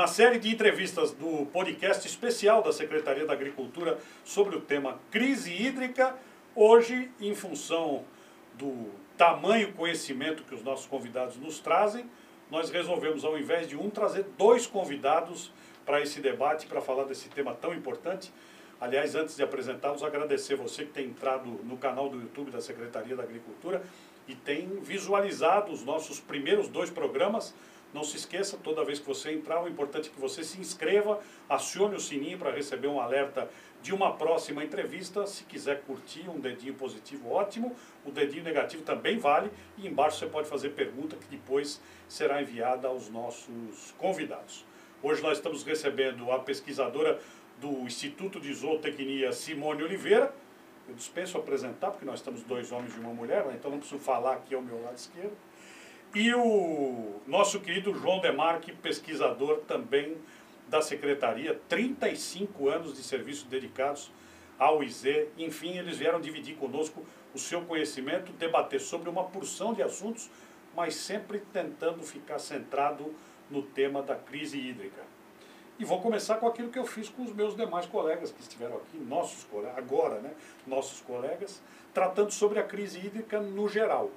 Na série de entrevistas do podcast especial da Secretaria da Agricultura sobre o tema crise hídrica, hoje, em função do tamanho conhecimento que os nossos convidados nos trazem, nós resolvemos, ao invés de um, trazer dois convidados para esse debate, para falar desse tema tão importante. Aliás, antes de apresentá-los, agradecer você que tem entrado no canal do YouTube da Secretaria da Agricultura e tem visualizado os nossos primeiros dois programas não se esqueça, toda vez que você entrar, o importante é que você se inscreva, acione o sininho para receber um alerta de uma próxima entrevista. Se quiser curtir, um dedinho positivo, ótimo. O dedinho negativo também vale. E embaixo você pode fazer pergunta que depois será enviada aos nossos convidados. Hoje nós estamos recebendo a pesquisadora do Instituto de Zootecnia, Simone Oliveira. Eu dispenso apresentar, porque nós estamos dois homens e uma mulher, né? então não preciso falar aqui ao meu lado esquerdo. E o nosso querido João Demarque, pesquisador também da Secretaria, 35 anos de serviço dedicados ao IZ. Enfim, eles vieram dividir conosco o seu conhecimento, debater sobre uma porção de assuntos, mas sempre tentando ficar centrado no tema da crise hídrica. E vou começar com aquilo que eu fiz com os meus demais colegas que estiveram aqui, nossos colegas, agora, né, nossos colegas, tratando sobre a crise hídrica no geral.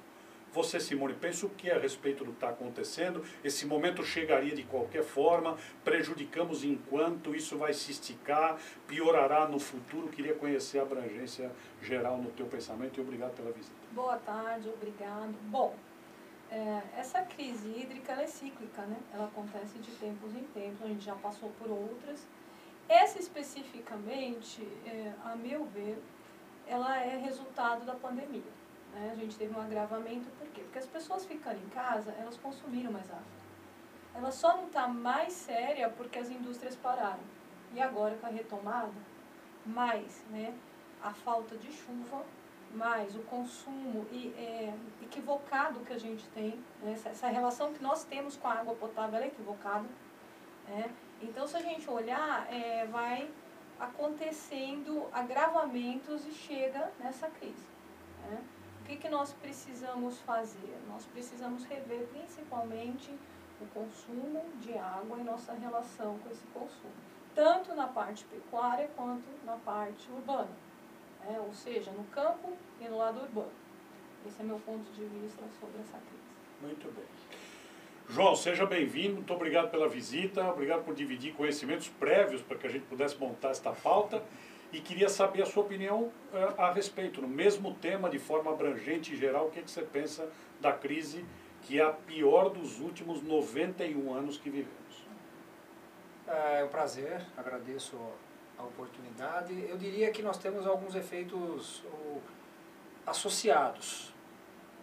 Você, Simone, pensa o que a respeito do que está acontecendo? Esse momento chegaria de qualquer forma, prejudicamos enquanto isso vai se esticar, piorará no futuro. Queria conhecer a abrangência geral no teu pensamento e obrigado pela visita. Boa tarde, obrigado. Bom, é, essa crise hídrica é cíclica, né? Ela acontece de tempos em tempos, a gente já passou por outras. Essa especificamente, é, a meu ver, ela é resultado da pandemia. Né? A gente teve um agravamento, por quê? Porque as pessoas ficando em casa, elas consumiram mais água. Ela só não está mais séria porque as indústrias pararam. E agora com a retomada, mais né, a falta de chuva, mais o consumo e, é, equivocado que a gente tem, né, essa, essa, relação que nós temos com a água potável é equivocada. Né? Então, se a gente olhar, é, vai acontecendo agravamentos e chega nessa crise. Né? O que, que nós precisamos fazer? Nós precisamos rever principalmente o consumo de água e nossa relação com esse consumo, tanto na parte pecuária quanto na parte urbana, né? ou seja, no campo e no lado urbano. Esse é meu ponto de vista sobre essa crise. Muito bem. João, seja bem-vindo, muito obrigado pela visita, obrigado por dividir conhecimentos prévios para que a gente pudesse montar esta pauta e queria saber a sua opinião uh, a respeito, no mesmo tema, de forma abrangente e geral, o que, é que você pensa da crise que é a pior dos últimos 91 anos que vivemos. É um prazer, agradeço a oportunidade. Eu diria que nós temos alguns efeitos associados.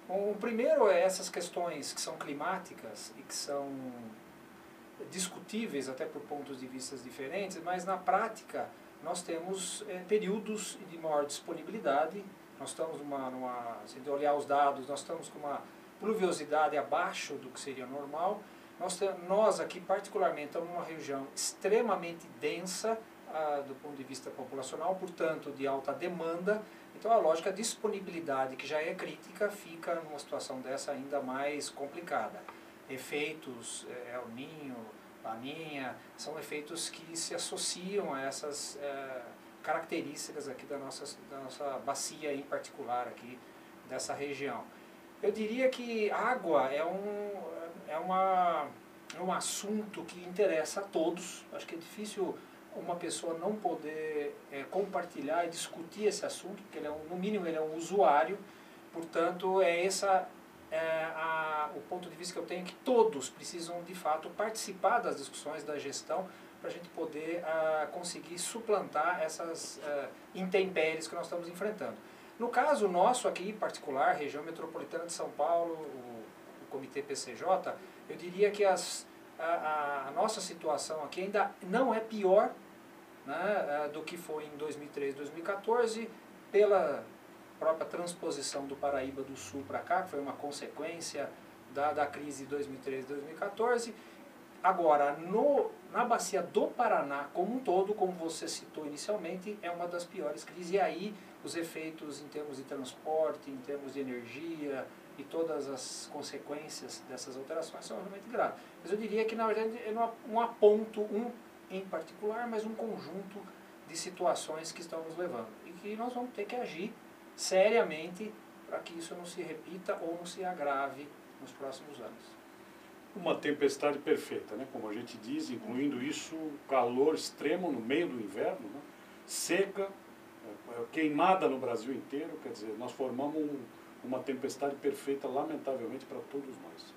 O primeiro é essas questões que são climáticas e que são discutíveis até por pontos de vista diferentes, mas na prática nós temos é, períodos de maior disponibilidade. Nós estamos numa, numa, se olhar os dados, nós estamos com uma pluviosidade abaixo do que seria normal. Nós, nós aqui, particularmente, estamos numa região extremamente densa ah, do ponto de vista populacional, portanto, de alta demanda. Então, a lógica disponibilidade, que já é crítica, fica numa situação dessa ainda mais complicada. Efeitos, é, El Ninho, laninha, são efeitos que se associam a essas é, características aqui da nossa, da nossa bacia em particular aqui dessa região. Eu diria que água é um, é uma, é um assunto que interessa a todos. Acho que é difícil uma pessoa não poder é, compartilhar e discutir esse assunto, porque ele é um, no mínimo ele é um usuário, portanto é essa é, a, o ponto de vista que eu tenho é que todos precisam, de fato, participar das discussões da gestão para a gente poder a, conseguir suplantar essas a, intempéries que nós estamos enfrentando. No caso nosso aqui, particular, região metropolitana de São Paulo, o, o Comitê PCJ, eu diria que as, a, a, nossa situação aqui ainda não é pior né, do que foi em 2013, 2014, pela própria transposição do Paraíba do Sul para cá, que foi uma consequência da, da crise de 2013-2014. Agora, no, na bacia do Paraná como um todo, como você citou inicialmente, é uma das piores crises. E aí os efeitos em termos de transporte, em termos de energia, e todas as consequências dessas alterações são realmente graves. Mas eu diria que, na verdade, é um aponto, um em particular, mas um conjunto de situações que estão nos levando. E que nós vamos ter que agir seriamente para que isso não se repita ou não se agrave nos próximos anos. Uma tempestade perfeita, né? como a gente diz, incluindo isso, calor extremo no meio do inverno, né? seca, é, queimada no Brasil inteiro, quer dizer, nós formamos um, uma tempestade perfeita, lamentavelmente, para todos nós.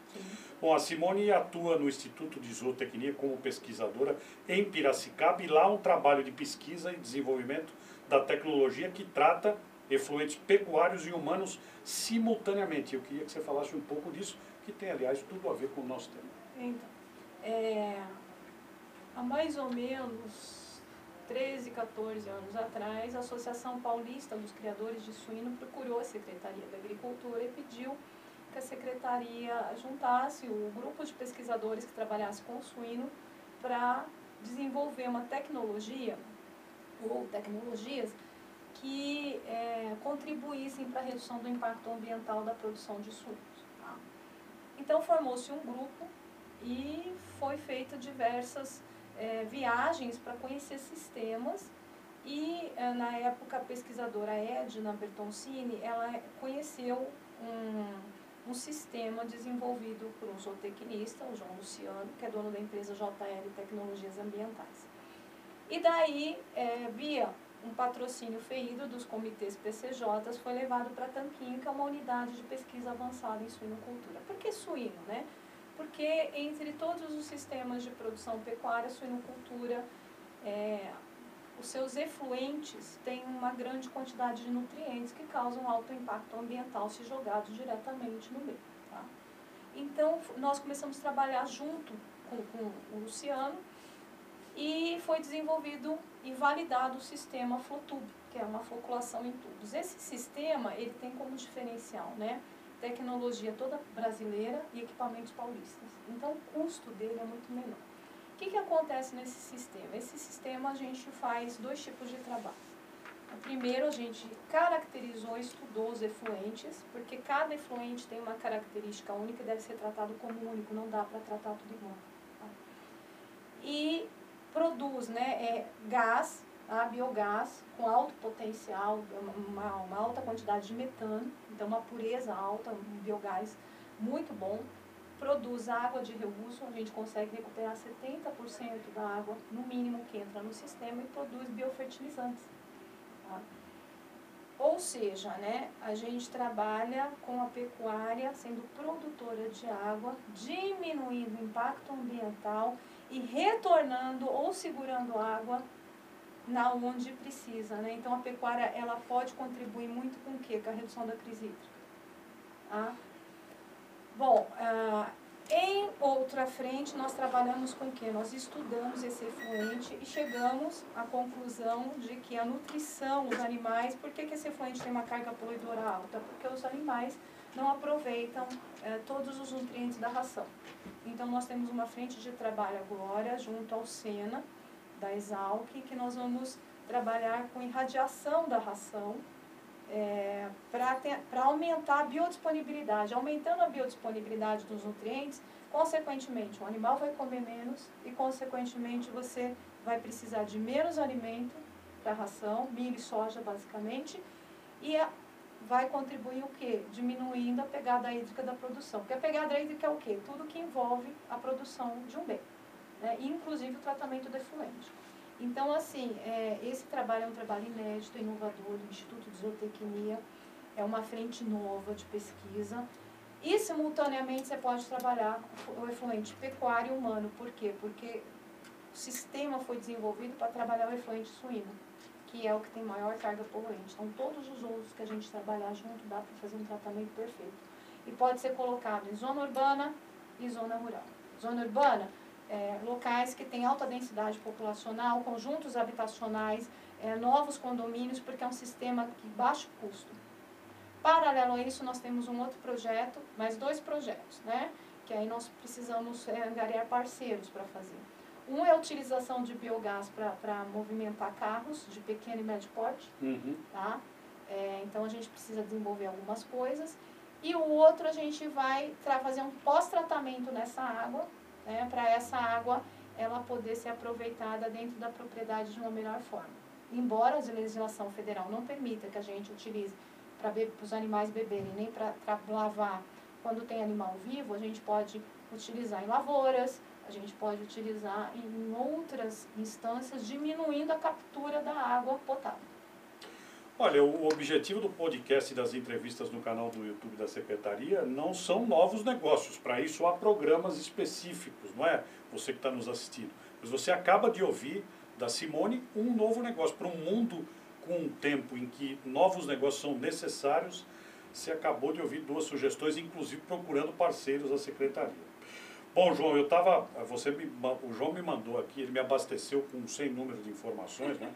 Bom, a Simone atua no Instituto de Zootecnia como pesquisadora em Piracicaba e lá um trabalho de pesquisa e desenvolvimento da tecnologia que trata efluentes pecuários e humanos simultaneamente. Eu queria que você falasse um pouco disso, que tem, aliás, tudo a ver com o nosso tema. Então, é, há mais ou menos 13, 14 anos atrás, a Associação Paulista dos Criadores de Suíno procurou a Secretaria da Agricultura e pediu que a Secretaria juntasse o grupo de pesquisadores que trabalhasse com o suíno para desenvolver uma tecnologia ou tecnologias que é, contribuíssem para a redução do impacto ambiental da produção de suínos. Tá? Então formou-se um grupo e foi feita diversas é, viagens para conhecer sistemas e é, na época a pesquisadora Edna Bertoncini, ela conheceu um, um sistema desenvolvido por um zootecnista, o João Luciano, que é dono da empresa JL Tecnologias Ambientais. E daí, é, via um patrocínio ferido dos comitês PCJs, foi levado para Tanquim, que é uma unidade de pesquisa avançada em suinocultura. Por que suíno, né? porque entre todos os sistemas de produção pecuária, suinocultura, é, os seus efluentes têm uma grande quantidade de nutrientes que causam alto impacto ambiental se jogados diretamente no meio. Tá? Então, nós começamos a trabalhar junto com, com o Luciano e foi desenvolvido e validado o sistema Flotube, que é uma floculação em tubos. Esse sistema, ele tem como diferencial, né? tecnologia toda brasileira e equipamentos paulistas. Então, o custo dele é muito menor. O que, que acontece nesse sistema? Esse sistema a gente faz dois tipos de trabalho. Primeiro, a gente caracterizou, estudou os efluentes, porque cada efluente tem uma característica única e deve ser tratado como único, não dá para tratar tudo igual. Tá? E produz né, é, gás a biogás com alto potencial, uma, uma, alta quantidade de metano, então uma pureza alta, um biogás muito bom. Produz água de reuso, a gente consegue recuperar 70% da água, no mínimo, que entra no sistema e produz biofertilizantes. Tá? Ou seja, né, a gente trabalha com a pecuária sendo produtora de água, diminuindo o impacto ambiental e retornando ou segurando água na onde precisa. Né? Então, a pecuária ela pode contribuir muito com o quê? Com a redução da crise hídrica. Ah. Bom, ah, em outra frente, nós trabalhamos com o quê? Nós estudamos esse efluente e chegamos à conclusão de que a nutrição, os animais, por que, que esse efluente tem uma carga poluidora alta? Porque os animais não aproveitam eh, todos os nutrientes da ração. Então, nós temos uma frente de trabalho agora, junto ao SENA, da Exalc, que nós vamos trabalhar com irradiação da ração é, para aumentar a biodisponibilidade. Aumentando a biodisponibilidade dos nutrientes, consequentemente o animal vai comer menos e consequentemente você vai precisar de menos alimento para ração, milho e soja basicamente, e a, vai contribuir o quê? Diminuindo a pegada hídrica da produção. Porque a pegada hídrica é o quê? Tudo que envolve a produção de um bem né, inclusive o tratamento do efluente. Então, assim, é, esse trabalho é um trabalho inédito, inovador do Instituto de Zootecnia, é uma frente nova de pesquisa, e simultaneamente você pode trabalhar o efluente pecuário e humano. Por quê? Porque o sistema foi desenvolvido para trabalhar o efluente suíno, que é o que tem maior carga poluente. Então, todos os outros que a gente trabalhar junto dá para fazer um tratamento perfeito. E pode ser colocado em zona urbana e zona rural. Zona urbana, é, locais que têm alta densidade populacional, conjuntos habitacionais, é, novos condomínios, porque é um sistema de baixo custo. Paralelo a isso, nós temos um outro projeto, mais dois projetos, né? que aí nós precisamos é, angariar parceiros para fazer. Um é a utilização de biogás para movimentar carros de pequeno e médio porte. Uhum. Tá? É, então, a gente precisa desenvolver algumas coisas. e o outro a gente vai fazer um pós-tratamento nessa água, né, para essa água ela poder ser aproveitada dentro da propriedade de uma melhor forma. Embora a legislação federal não permita que a gente utilize para os animais beberem, nem para lavar quando tem animal vivo, a gente pode utilizar em lavouras, a gente pode utilizar em outras instâncias, diminuindo a captura da água potável. Olha, o objetivo do podcast e das entrevistas no canal do YouTube da Secretaria não são novos negócios. Para isso há programas específicos, não é? Você que está nos assistindo. Mas você acaba de ouvir da Simone um novo negócio. Para um mundo com um tempo em que novos negócios são necessários, você acabou de ouvir duas sugestões, inclusive procurando parceiros da Secretaria. Bom, João, eu estava. Você me, o João me mandou aqui, ele me abasteceu com um sem número de informações, né?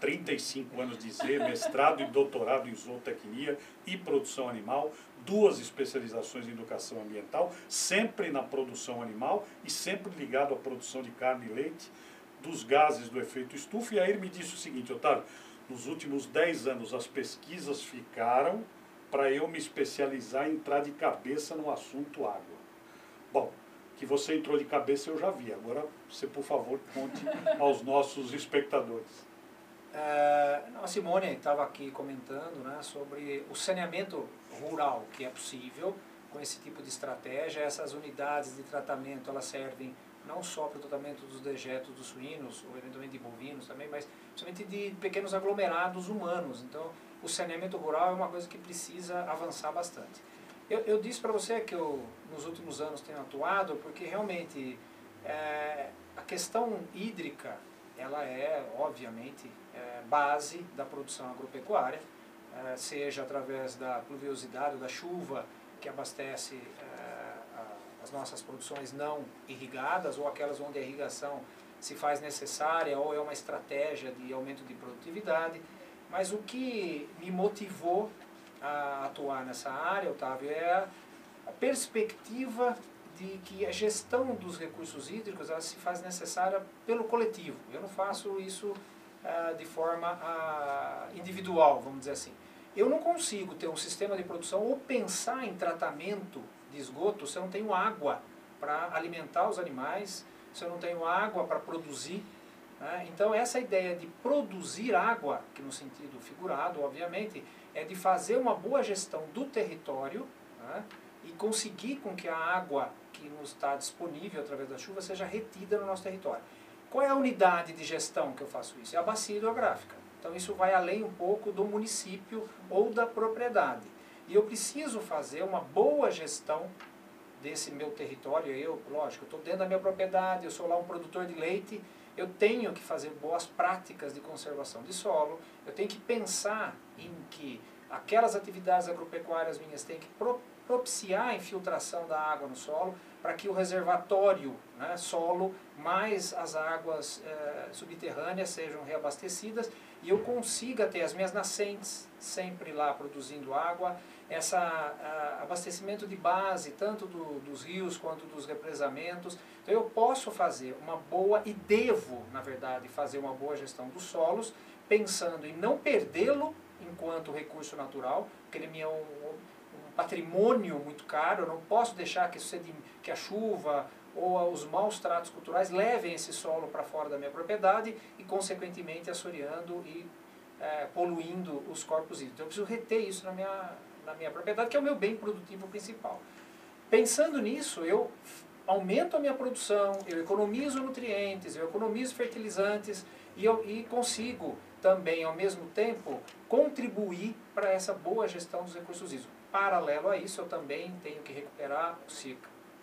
35 anos de Z, mestrado e doutorado em zootecnia e produção animal, duas especializações em educação ambiental, sempre na produção animal e sempre ligado à produção de carne e leite, dos gases do efeito estufa. E aí ele me disse o seguinte, Otávio, nos últimos 10 anos as pesquisas ficaram para eu me especializar e entrar de cabeça no assunto água. Bom, que você entrou de cabeça eu já vi. Agora você, por favor, conte aos nossos espectadores. É, a Simone estava aqui comentando né, sobre o saneamento rural que é possível com esse tipo de estratégia. Essas unidades de tratamento elas servem não só para o tratamento dos dejetos dos suínos, ou eventualmente de bovinos também, mas principalmente de pequenos aglomerados humanos. Então, o saneamento rural é uma coisa que precisa avançar bastante. Eu, eu disse para você que eu, nos últimos anos, tenho atuado porque realmente é, a questão hídrica ela é, obviamente, é, base da produção agropecuária, é, seja através da pluviosidade ou da chuva que abastece é, as nossas produções não irrigadas ou aquelas onde a irrigação se faz necessária ou é uma estratégia de aumento de produtividade. Mas o que me motivou a atuar nessa área, Otávio, é a perspectiva de que a gestão dos recursos hídricos ela se faz necessária pelo coletivo. Eu não faço isso ah, de forma ah, individual, vamos dizer assim. Eu não consigo ter um sistema de produção ou pensar em tratamento de esgoto se eu não tenho água para alimentar os animais, se eu não tenho água para produzir. Né? Então, essa ideia de produzir água, que no sentido figurado, obviamente, é de fazer uma boa gestão do território né? e conseguir com que a água que nos está disponível através da chuva seja retida no nosso território. Qual é a unidade de gestão que eu faço isso? É a bacia hidrográfica. Então isso vai além um pouco do município ou da propriedade. E eu preciso fazer uma boa gestão desse meu território. Eu, lógico, estou dentro da minha propriedade, eu sou lá um produtor de leite, eu tenho que fazer boas práticas de conservação de solo, eu tenho que pensar em que aquelas atividades agropecuárias minhas têm que propiciar a infiltração da água no solo, para que o reservatório, né, solo, mais as águas eh, subterrâneas sejam reabastecidas e eu consiga ter as minhas nascentes sempre lá produzindo água, esse abastecimento de base, tanto do, dos rios quanto dos represamentos. Então eu posso fazer uma boa, e devo, na verdade, fazer uma boa gestão dos solos, pensando em não perdê-lo enquanto recurso natural, porque ele é um, patrimônio muito caro, eu não posso deixar que, que a chuva ou os maus tratos culturais levem esse solo para fora da minha propriedade e, consequentemente, assoreando e é, poluindo os corpos hídricos. Então, eu preciso reter isso na minha, na minha propriedade, que é o meu bem produtivo principal. Pensando nisso, eu aumento a minha produção, eu economizo nutrientes, eu economizo fertilizantes e, eu, e consigo também, ao mesmo tempo, contribuir para essa boa gestão dos recursos hídricos. Paralelo a isso, eu também tenho que recuperar, se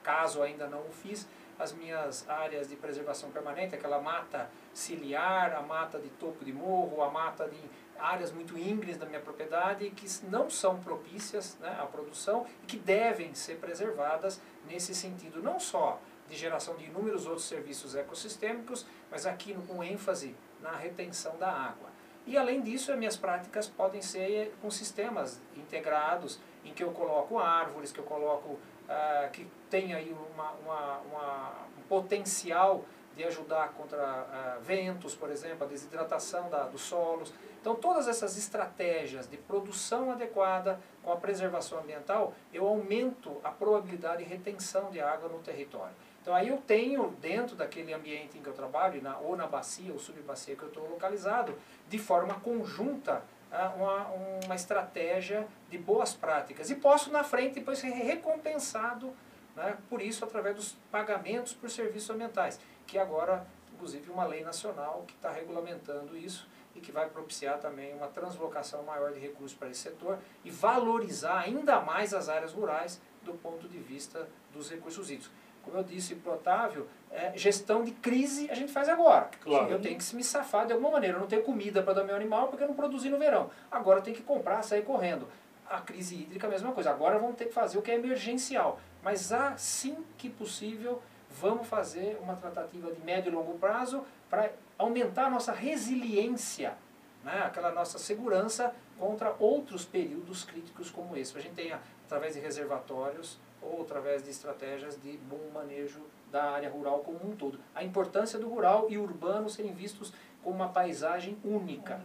caso ainda não o fiz, as minhas áreas de preservação permanente, aquela mata ciliar, a mata de topo de morro, a mata de áreas muito íngremes da minha propriedade que não são propícias né, à produção e que devem ser preservadas nesse sentido, não só de geração de inúmeros outros serviços ecossistêmicos, mas aqui com ênfase na retenção da água. E além disso, as minhas práticas podem ser com sistemas integrados, em que eu coloco árvores, que eu coloco, uh, que tem aí uma, uma, uma, um potencial de ajudar contra uh, ventos, por exemplo, a desidratação da, dos solos. Então, todas essas estratégias de produção adequada com a preservação ambiental, eu aumento a probabilidade de retenção de água no território. Então, aí eu tenho, dentro daquele ambiente em que eu trabalho, na, ou na bacia ou subbacia que eu estou localizado, de forma conjunta, uh, uma, uma estratégia de boas práticas. E posso, na frente, depois ser recompensado né, por isso através dos pagamentos por serviços ambientais que agora, inclusive, uma lei nacional que está regulamentando isso e que vai propiciar também uma translocação maior de recursos para esse setor e valorizar ainda mais as áreas rurais do ponto de vista dos recursos hídricos. Como eu disse para o Otávio, é, gestão de crise a gente faz agora. Claro. Eu tenho que me safar de alguma maneira. Eu não tenho comida para dar meu animal porque eu não produzi no verão. Agora eu tenho que comprar, sair correndo. A crise hídrica é a mesma coisa. Agora vamos ter que fazer o que é emergencial. Mas assim que possível, vamos fazer uma tratativa de médio e longo prazo para aumentar a nossa resiliência, né, aquela nossa segurança contra outros períodos críticos como esse. A gente tenha, através de reservatórios ou através de estratégias de bom manejo da área rural como um todo. A importância do rural e urbano serem vistos como uma paisagem única.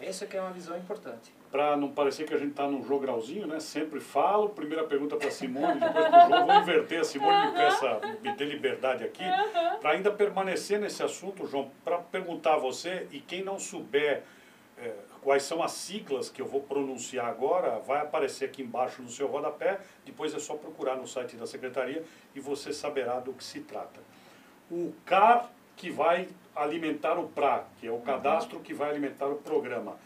Essa que é uma visão importante. Para não parecer que a gente está num jogralzinho, né? Sempre falo, primeira pergunta para Simone, depois para o João, vou inverter, a Simone me peça, me dê liberdade aqui, para ainda permanecer nesse assunto, João, para perguntar a você, e quem não souber é, quais são as siglas que eu vou pronunciar agora, vai aparecer aqui embaixo no seu rodapé, depois é só procurar no site da Secretaria e você saberá do que se trata. O CAR que vai alimentar o PRA, que é o cadastro que vai alimentar o programa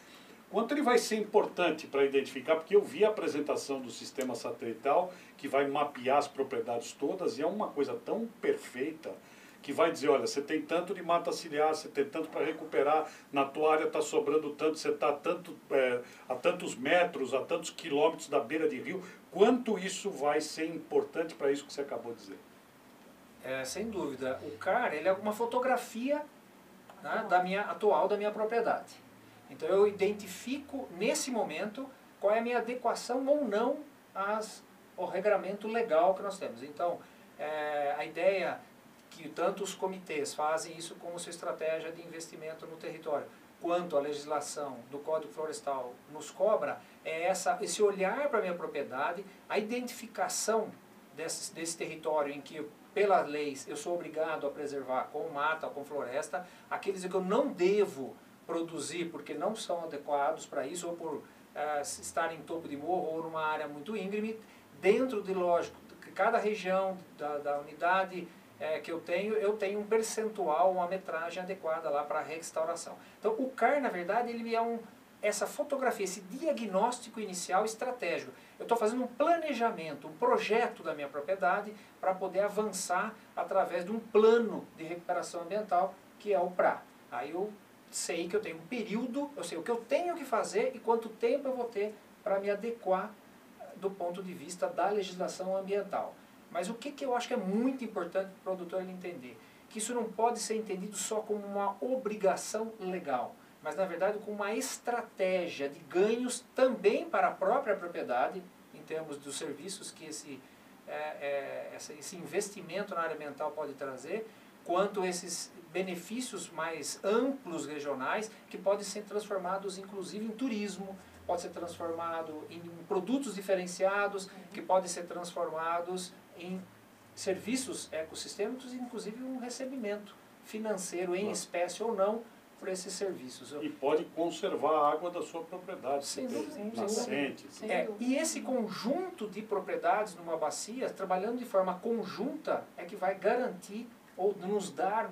Quanto ele vai ser importante para identificar, porque eu vi a apresentação do sistema satelital que vai mapear as propriedades todas e é uma coisa tão perfeita que vai dizer, olha, você tem tanto de mata ciliar, você tem tanto para recuperar, na tua área está sobrando tanto, você está tanto, é, a tantos metros, a tantos quilômetros da beira de rio. Quanto isso vai ser importante para isso que você acabou de dizer? É, sem dúvida. O CAR ele é uma fotografia né, da minha, atual da minha propriedade. Então eu identifico nesse momento qual é a minha adequação ou não às, ao regramento legal que nós temos. Então, é, a ideia que tanto os comitês fazem isso como sua estratégia de investimento no território, quanto a legislação do Código Florestal nos cobra, é essa, esse olhar para a minha propriedade, a identificação desse, desse território em que pelas leis eu sou obrigado a preservar com mata, com floresta, aqueles que eu não devo produzir porque não são adequados para isso, ou por uh, estar em topo de morro ou numa área muito íngreme, dentro de, lógico, que cada região da, da unidade é, que eu tenho, eu tenho um percentual, uma metragem adequada lá para restauração. Então, o CAR, na verdade, ele é um, essa fotografia, esse diagnóstico inicial estratégico. Eu estou fazendo um planejamento, um projeto da minha propriedade para poder avançar através de um plano de recuperação ambiental, que é o PRA. Aí eu sei que eu tenho um período, eu sei o que eu tenho que fazer e quanto tempo eu vou ter para me adequar do ponto de vista da legislação ambiental. Mas o que, que eu acho que é muito importante para o produtor entender? Que isso não pode ser entendido só como uma obrigação legal, mas na verdade como uma estratégia de ganhos também para a própria propriedade, em termos dos serviços que esse, é, é, esse investimento na área ambiental pode trazer, quanto esses benefícios mais amplos regionais que podem ser transformados inclusive em turismo, pode ser transformado em produtos diferenciados, que podem ser transformados em serviços ecossistêmicos, inclusive um recebimento financeiro em espécie ou não por esses serviços. E pode conservar a água da sua propriedade, sem dúvida, nascentes. É, e esse conjunto de propriedades numa bacia, trabalhando de forma conjunta, é que vai garantir ou nos dar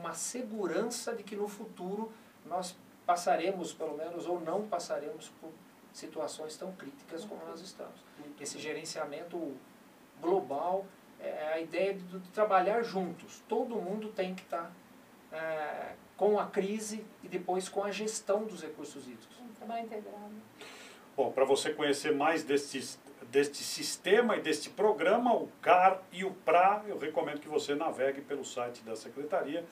uma segurança de que no futuro nós passaremos, pelo menos, ou não passaremos por situações tão críticas como nós estamos. Esse gerenciamento global é a ideia de, de trabalhar juntos. Todo mundo tem que estar é, com a crise e depois com a gestão dos recursos hídricos. Um trabalho integrado. Bom, para você conhecer mais destes deste sistema e deste programa, o CAR e o PRA, eu recomendo que você navegue pelo site da Secretaria.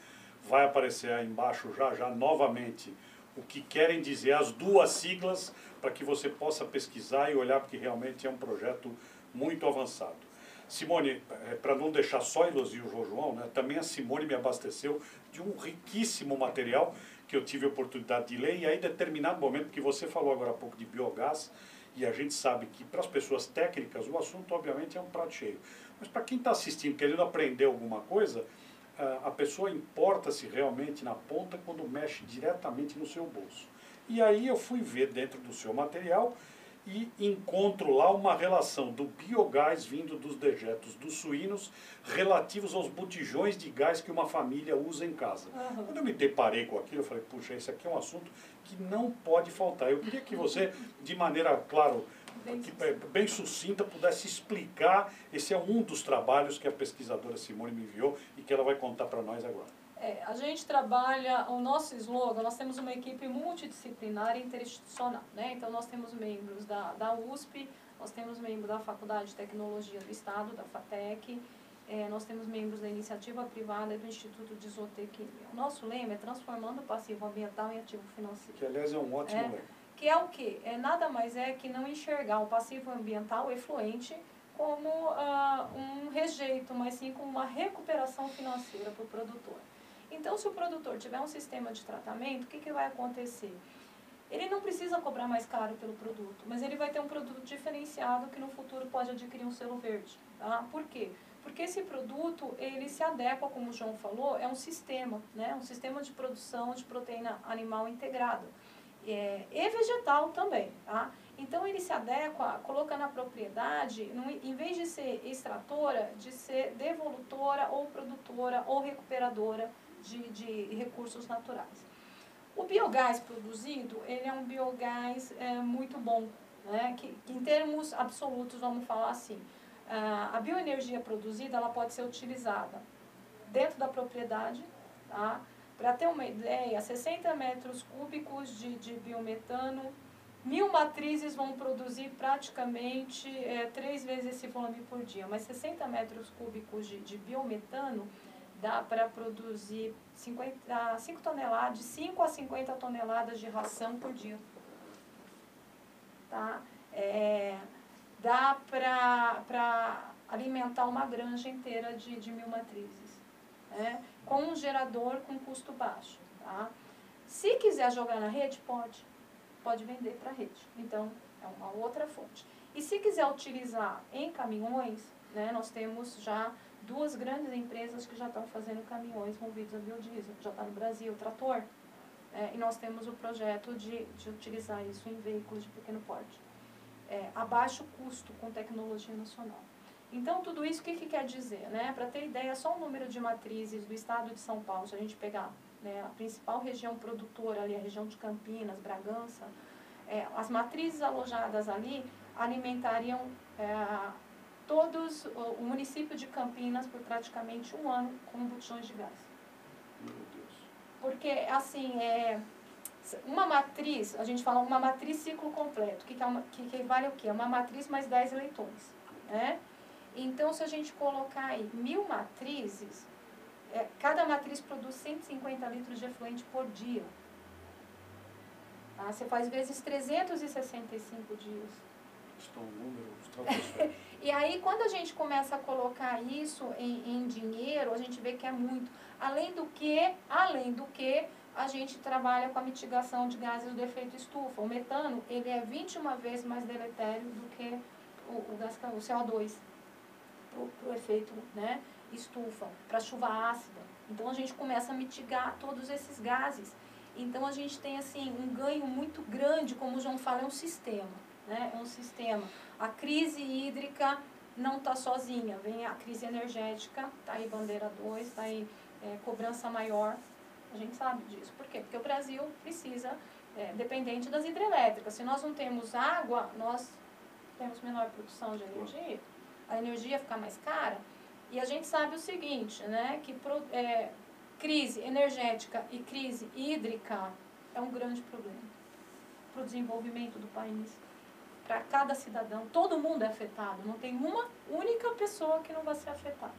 Vai aparecer aí embaixo já já novamente o que querem dizer as duas siglas para que você possa pesquisar e olhar porque realmente é um projeto muito avançado. Simone, é, para não deixar só elogio o João, né, também a Simone me abasteceu de um riquíssimo material que eu tive a oportunidade de ler, e aí, determinado momento, que você falou agora há pouco de biogás, e a gente sabe que para as pessoas técnicas o assunto, obviamente, é um prato cheio. Mas para quem está assistindo, querendo aprender alguma coisa, a pessoa importa-se realmente na ponta quando mexe diretamente no seu bolso. E aí eu fui ver dentro do seu material e encontro lá uma relação do biogás vindo dos dejetos dos suínos relativos aos botijões de gás que uma família usa em casa. Uhum. Quando eu me deparei com aquilo, eu falei, puxa, esse aqui é um assunto que não pode faltar. Eu queria que você, de maneira, claro, bem, que, bem sucinta, pudesse explicar. Esse é um dos trabalhos que a pesquisadora Simone me enviou e que ela vai contar para nós agora. É, a gente trabalha, o nosso slogan, nós temos uma equipe multidisciplinar e interinstitucional. Né? Então, nós temos membros da, da USP, nós temos membros da Faculdade de Tecnologia do Estado, da FATEC, é, nós temos membros da iniciativa privada e do Instituto de Zootecnia. O nosso lema é transformando o passivo ambiental em ativo financeiro. Que, aliás, é um ótimo é, lema. Que é o quê? É, nada mais é que não enxergar o passivo ambiental efluente como uh, um rejeito, mas sim como uma recuperação financeira para o produtor. Então, se o produtor tiver um sistema de tratamento, o que, que vai acontecer? Ele não precisa cobrar mais caro pelo produto, mas ele vai ter um produto diferenciado que no futuro pode adquirir um selo verde. Tá? Por quê? Porque esse produto, ele se adequa, como o João falou, é um sistema, né? um sistema de produção de proteína animal integrado. É, e vegetal também. Tá? Então, ele se adequa, colocando a propriedade, em vez de ser extratora, de ser devolutora ou produtora ou recuperadora de, de recursos naturais. O biogás produzido, ele é um biogás é, muito bom, né? que, que, em termos absolutos, vamos falar assim, a bioenergia produzida ela pode ser utilizada dentro da propriedade, tá? Para ter uma ideia, 60 metros cúbicos de, de biometano, mil matrizes vão produzir praticamente é, três vezes esse volume por dia, mas 60 metros cúbicos de, de biometano dá para produzir 50, 5 toneladas, de 5 a 50 toneladas de ração por dia. Tá? É, dá para alimentar uma granja inteira de, de mil matrizes. Né? Com um gerador com custo baixo. Tá? Se quiser jogar na rede, pode. Pode vender para a rede. Então, é uma outra fonte. E se quiser utilizar em caminhões, né, nós temos já duas grandes empresas que já estão fazendo caminhões movidos a biodiesel. Já está no Brasil, o Trator. É, e nós temos o projeto de, de utilizar isso em veículos de pequeno porte. É, a baixo custo, com tecnologia nacional. Então, tudo isso, o que, que quer dizer? Né? Para ter ideia, só o número de matrizes do estado de São Paulo, se a gente pegar né, a principal região produtora ali, a região de Campinas, Bragança, é, as matrizes alojadas ali alimentariam é, todos o município de Campinas por praticamente um ano com botijões de gás. Meu Deus. Porque, assim, é, uma matriz, a gente fala uma matriz ciclo completo, que, que, é uma, que, que vale o quê? Uma matriz mais 10 eleitões. Né? Então, se a gente colocar aí mil matrizes, é, cada matriz produz 150 litros de efluente por dia. Tá? Você faz vezes 365 dias. Estão números E aí, quando a gente começa a colocar isso em, em dinheiro, a gente vê que é muito. Além do que, além do que, a gente trabalha com a mitigação de gases do efeito estufa. O metano, ele é 21 vezes mais deletério do que o, o, gás, o CO2 para o efeito né, estufa, para chuva ácida. Então, a gente começa a mitigar todos esses gases. Então, a gente tem, assim, um ganho muito grande, como o João fala, é um sistema. Né? É um sistema a crise hídrica não está sozinha, vem a crise energética, está aí bandeira 2, está aí é, cobrança maior, a gente sabe disso. Por quê? Porque o Brasil precisa, é, dependente das hidrelétricas. Se nós não temos água, nós temos menor produção de energia, a energia fica mais cara, e a gente sabe o seguinte, né, que pro, é, crise energética e crise hídrica é um grande problema para o desenvolvimento do país para cada cidadão. Todo mundo é afetado, não tem uma única pessoa que não vai ser afetada.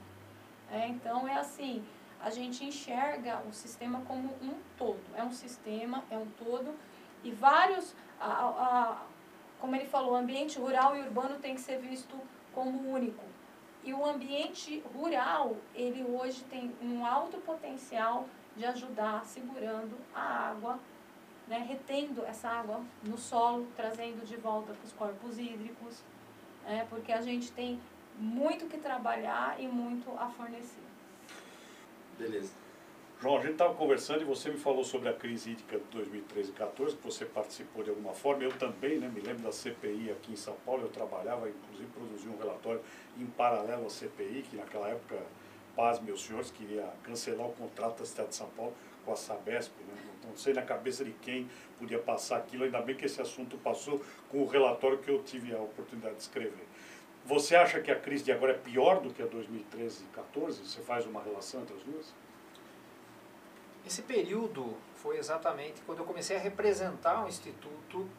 É, então é assim, a gente enxerga o sistema como um todo. É um sistema, é um todo, e vários, a, a, como ele falou, o ambiente rural e urbano tem que ser visto como único. e o ambiente rural, ele hoje tem um alto potencial de ajudar segurando a água, né, retendo essa água no solo, trazendo de volta para os corpos hídricos, é, porque a gente tem muito que trabalhar e muito a fornecer. Beleza. João, a gente estava conversando e você me falou sobre a crise hídrica de 2013 e 2014, que você participou de alguma forma, eu também, né, me lembro da CPI aqui em São Paulo, eu trabalhava, inclusive produzi um relatório em paralelo à CPI, que naquela época, paz meus senhores, queria cancelar o contrato da cidade de São Paulo com a Sabesp, né? não sei na cabeça de quem podia passar aquilo, ainda bem que esse assunto passou com o relatório que eu tive a oportunidade de escrever. Você acha que a crise de agora é pior do que a 2013 e 2014? Você faz uma relação entre as duas? Esse período foi exatamente quando eu comecei a representar o Instituto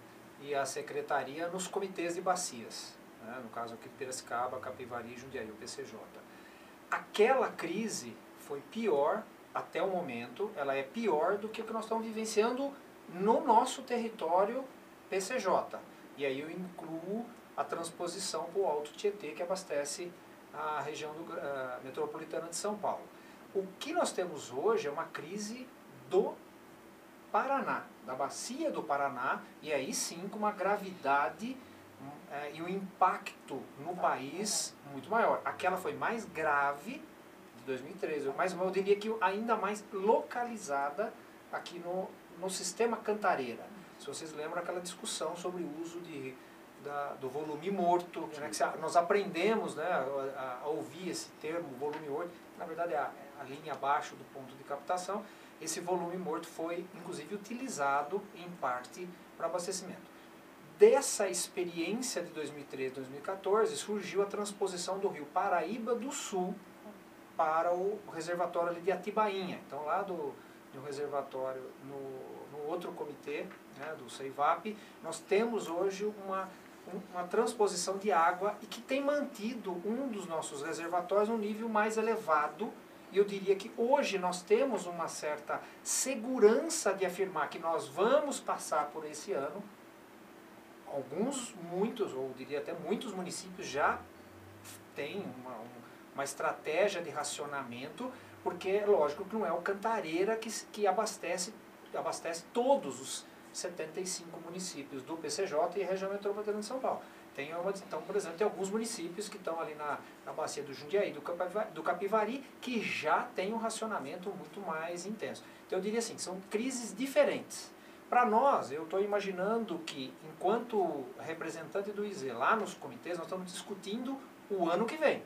e a Secretaria nos comitês de bacias, né? no caso aqui de Piracicaba, Capivari Jundiaí, o PCJ. Aquela crise foi pior até o momento, ela é pior do que o que nós estamos vivenciando no nosso território PCJ. E aí eu incluo a transposição para o Alto Tietê, que abastece a região do, uh, metropolitana de São Paulo. O que nós temos hoje é uma crise do Paraná, da bacia do Paraná, e aí sim com uma gravidade é, e um impacto no país muito maior. Aquela foi mais grave 2013, mas eu diria que ainda mais localizada aqui no, no sistema Cantareira. Se vocês lembram aquela discussão sobre o uso de, da, do volume morto, né, que nós aprendemos né, a, a, ouvir esse termo, volume morto, na verdade é a, a linha abaixo do ponto de captação, esse volume morto foi inclusive utilizado em parte para abastecimento. Dessa experiência de 2013 2014 surgiu a transposição do rio Paraíba do Sul para o reservatório ali de Atibainha. Então lá do, do reservatório no, no outro comitê, né, do CEIVAP, nós temos hoje uma, uma transposição de água e que tem mantido um dos nossos reservatórios um nível mais elevado e eu diria que hoje nós temos uma certa segurança de afirmar que nós vamos passar por esse ano. Alguns, muitos, ou diria até muitos municípios já têm uma, uma estratégia de racionamento, porque é lógico que não é o Cantareira que, que abastece, abastece todos os 75 municípios do PCJ e região metropolitana de São Paulo. Tem uma, então, por exemplo, tem alguns municípios que estão ali na, na bacia do Jundiaí, do Capivari, do Capivari, que já tem um racionamento muito mais intenso. Então eu diria assim, são crises diferentes. Para nós, eu estou imaginando que, enquanto representante do IZ lá nos comitês, nós estamos discutindo o ano que vem.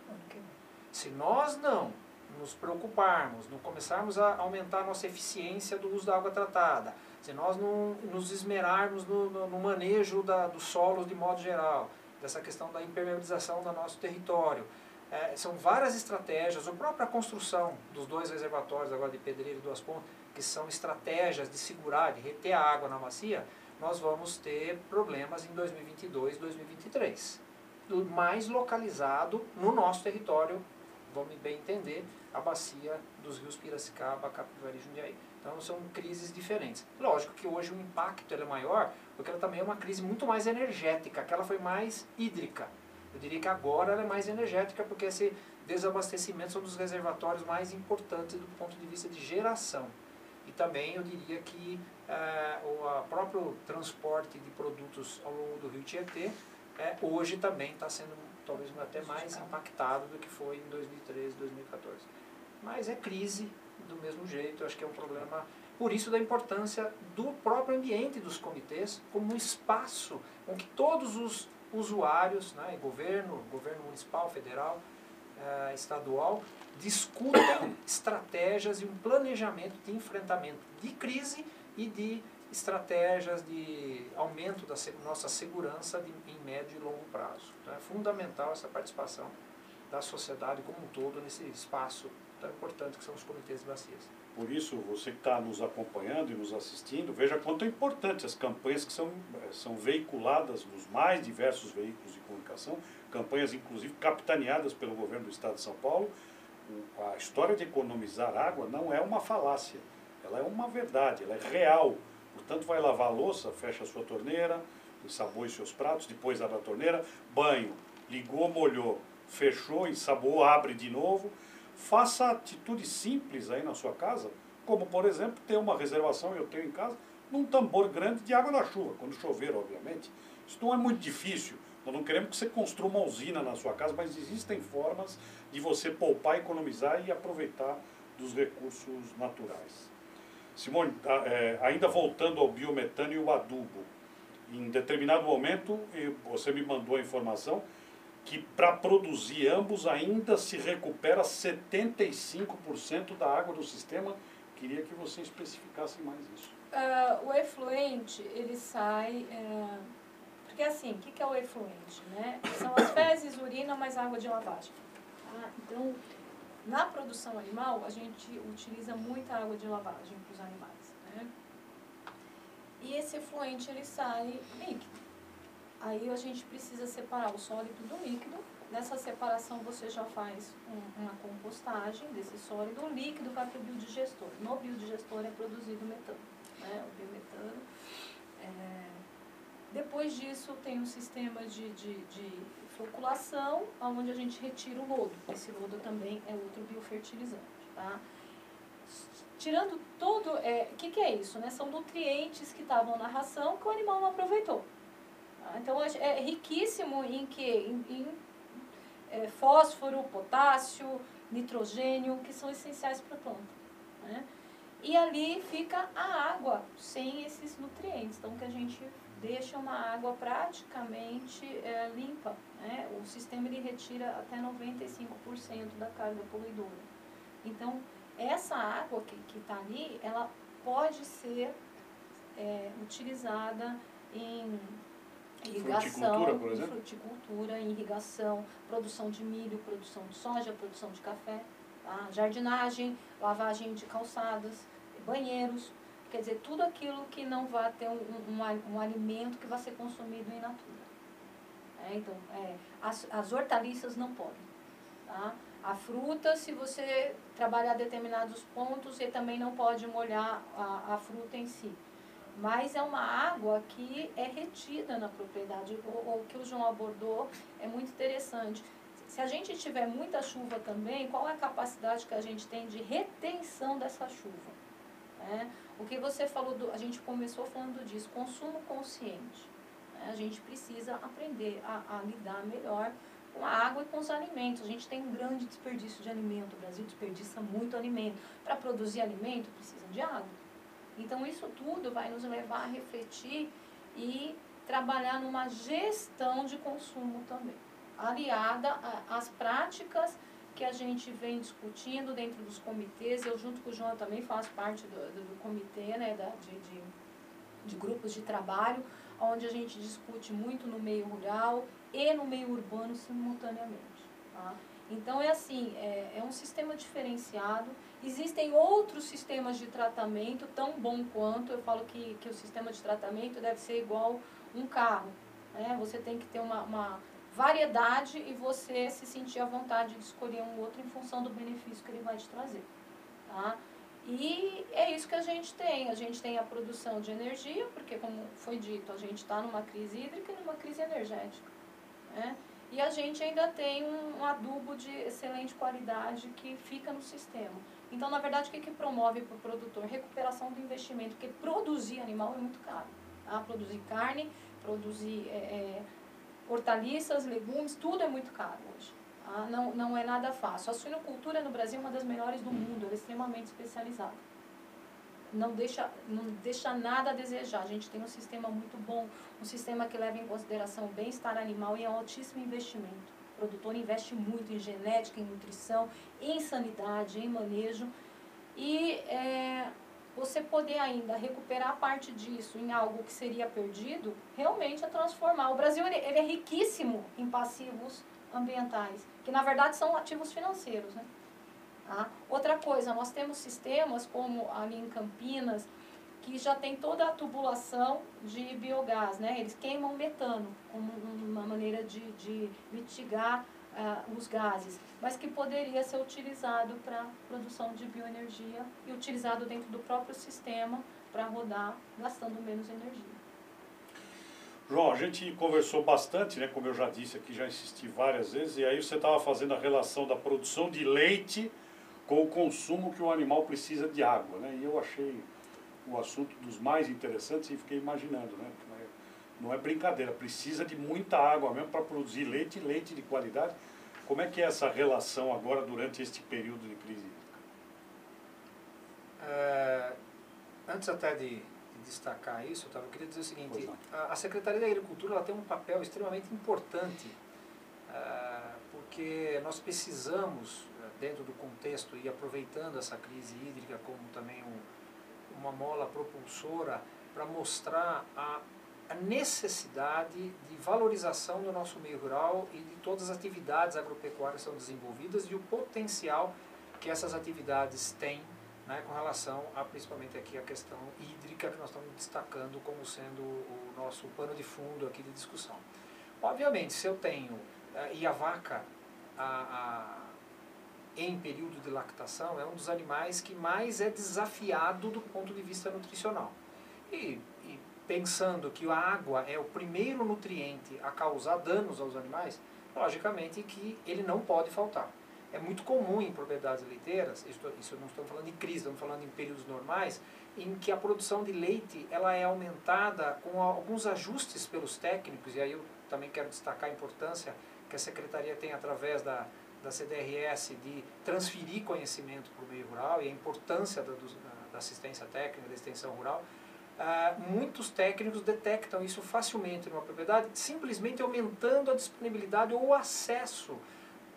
Se nós não nos preocuparmos, não começarmos a aumentar a nossa eficiência do uso da água tratada, se nós não nos esmerarmos no, no, no manejo da, dos solos de modo geral, dessa questão da impermeabilização do nosso território. É, são várias estratégias, a própria construção dos dois reservatórios agora de Pedreiro e Duas Pontas, que são estratégias de segurar, de reter a água na bacia, nós vamos ter problemas em 2022, 2023. Mais localizado no nosso território, vamos bem entender, a bacia dos rios Piracicaba, Capivari e Jundiaí. Então são crises diferentes. Lógico que hoje o impacto é maior, porque ela também é uma crise muito mais energética, aquela foi mais hídrica. Eu diria que agora ela é mais energética, porque esse desabastecimento são dos reservatórios mais importantes do ponto de vista de geração. E também eu diria que é, o próprio transporte de produtos ao longo do rio Tietê é, hoje também está sendo talvez até mais impactado do que foi em 2013, 2014. Mas é crise, do mesmo jeito, acho que é um problema. Por isso da importância do próprio ambiente dos comitês como um espaço com que todos os usuários, né, governo, governo municipal, federal, eh, estadual, discutam estratégias e um planejamento de enfrentamento de crise e de estratégias de aumento da nossa segurança de, em médio e longo prazo. Então é fundamental essa participação da sociedade como um todo nesse espaço tão importante que são os comitês de bacias. Por isso, você que está nos acompanhando e nos assistindo, veja quanto é importante as campanhas que são, eh, são veiculadas nos mais diversos veículos de comunicação, campanhas inclusive capitaneadas pelo governo do Estado de São Paulo. A história de economizar água não é uma falácia, ela é uma verdade, ela é real. Portanto, vai lavar a louça, fecha a sua torneira, ensaboe seus pratos, depois abre a torneira, banho, ligou, molhou, fechou, ensaboou, abre de novo. Faça atitudes simples aí na sua casa, como por exemplo ter uma reservação, eu tenho em casa, num tambor grande de água da chuva, quando chover, obviamente. Isso não é muito difícil. Nós não queremos que você construa uma usina na sua casa, mas existem formas de você poupar, economizar e aproveitar dos recursos naturais. Simone, é, ainda voltando ao biometano e o adubo, em determinado momento você me mandou a informação que para produzir ambos ainda se recupera 75% da água do sistema. Queria que você especificasse mais isso. Uh, o efluente, ele sai... Uh, porque assim, o que, que é o efluente? Né? São as fezes, urina, mais água de lavagem. Tá? Então, na produção animal, a gente utiliza muita água de lavagem para os animais. Né? E esse efluente, ele sai líquido. Aí a gente precisa separar o sólido do líquido. Nessa separação você já faz um, uma compostagem desse sólido. Líquido vai para o biodigestor. No biodigestor é produzido metano, né? o biometano. É... Depois disso tem um sistema de, de, de floculação, onde a gente retira o lodo. Esse lodo também é outro biofertilizante. Tá? Tirando tudo, o é, que, que é isso? Né? São nutrientes que estavam na ração que o animal não aproveitou. Então é riquíssimo em que? Em, em é, fósforo, potássio, nitrogênio, que são essenciais para a planta. Né? E ali fica a água sem esses nutrientes. Então que a gente deixa uma água praticamente é, limpa. Né? O sistema ele retira até 95% da carga poluidora. Então, essa água que está ali, ela pode ser é, utilizada em irrigação, fruticultura, fruticultura, irrigação, produção de milho, produção de soja, produção de café, tá? jardinagem, lavagem de calçadas, banheiros, quer dizer, tudo aquilo que não vai ter um, um, um alimento que vai ser consumido in natura. É, então, é, as, as hortaliças não podem. Tá? A fruta, se você trabalhar determinados pontos, você também não pode molhar a, a fruta em si mas é uma água que é retida na propriedade. O, o que o João abordou é muito interessante. Se a gente tiver muita chuva também, qual é a capacidade que a gente tem de retenção dessa chuva? É, o que você falou, do, a gente começou falando disso, consumo consciente. A gente precisa aprender a, a lidar melhor com a água e com os alimentos. A gente tem um grande desperdício de alimento. O Brasil desperdiça muito alimento. Para produzir alimento, precisa de água. Então, isso tudo vai nos levar a refletir e trabalhar numa gestão de consumo também, aliada às práticas que a gente vem discutindo dentro dos comitês. Eu, junto com o João, também faço parte do, do, do comitê né, da, de, de, de grupos de trabalho, onde a gente discute muito no meio rural e no meio urbano simultaneamente. Tá? Então, é assim, é, é um sistema diferenciado Existem outros sistemas de tratamento tão bom quanto. Eu falo que, que o sistema de tratamento deve ser igual um carro. Né? Você tem que ter uma, uma variedade e você se sentir à vontade de escolher um outro em função do benefício que ele vai te trazer. Tá? E é isso que a gente tem. A gente tem a produção de energia, porque, como foi dito, a gente está numa crise hídrica e numa crise energética. Né? E a gente ainda tem um, um adubo de excelente qualidade que fica no sistema. Então, na verdade, o que, que promove para o produtor? Recuperação do investimento, porque produzir animal é muito caro. Tá? Produzir carne, produzir é, é, hortaliças, legumes, tudo é muito caro hoje. Tá? Não, não é nada fácil. A suinocultura no Brasil é uma das melhores do mundo, ela é extremamente especializada. Não deixa, não deixa nada a desejar. A gente tem um sistema muito bom, um sistema que leva em consideração o bem-estar animal e é um altíssimo investimento produtor investe muito em genética, em nutrição, em sanidade, em manejo. E é, você poder ainda recuperar parte disso em algo que seria perdido, realmente é transformar. O Brasil ele, ele é riquíssimo em passivos ambientais, que na verdade são ativos financeiros. Né? Tá? Outra coisa, nós temos sistemas como ali em Campinas, que já tem toda a tubulação de biogás, né? Eles queimam metano como uma maneira de, de mitigar uh, os gases, mas que poderia ser utilizado para produção de bioenergia e utilizado dentro do próprio sistema para rodar, gastando menos energia. João, a gente conversou bastante, né, como eu já disse aqui, já insisti várias vezes, e aí você estava fazendo a relação da produção de leite com o consumo que o animal precisa de água. Né? E eu achei o assunto dos mais interessantes e fiquei imaginando. Né? Não é brincadeira, precisa de muita água mesmo para produzir leite, leite de qualidade. Como é que é essa relação agora durante este período de crise hídrica? É, antes até de, destacar isso, eu queria dizer o seguinte, a, a, Secretaria da Agricultura ela tem um papel extremamente importante, é, porque nós precisamos, é, dentro do contexto e aproveitando essa crise hídrica como também um, uma mola propulsora, para mostrar a a necessidade de valorização do nosso meio rural e de todas as atividades agropecuárias que são desenvolvidas e o potencial que essas atividades têm né, com relação a principalmente aqui a questão hídrica que nós estamos destacando como sendo o nosso pano de fundo aqui de discussão. Obviamente, se eu tenho, uh, e a vaca a, a, em período de lactação é um dos animais que mais é desafiado do ponto de vista nutricional. E pensando que a água é o primeiro nutriente a causar danos aos animais, logicamente que ele não pode faltar. É muito comum em propriedades leiteiras, isso não estamos falando em crise, estamos falando em períodos normais, em que a produção de leite ela é aumentada com alguns ajustes pelos técnicos, e aí eu também quero destacar a importância que a Secretaria tem através da, da CDRS de transferir conhecimento para o meio rural e a importância da, da assistência técnica, da extensão rural, ah, muitos técnicos detectam isso facilmente numa propriedade, simplesmente aumentando a disponibilidade ou o acesso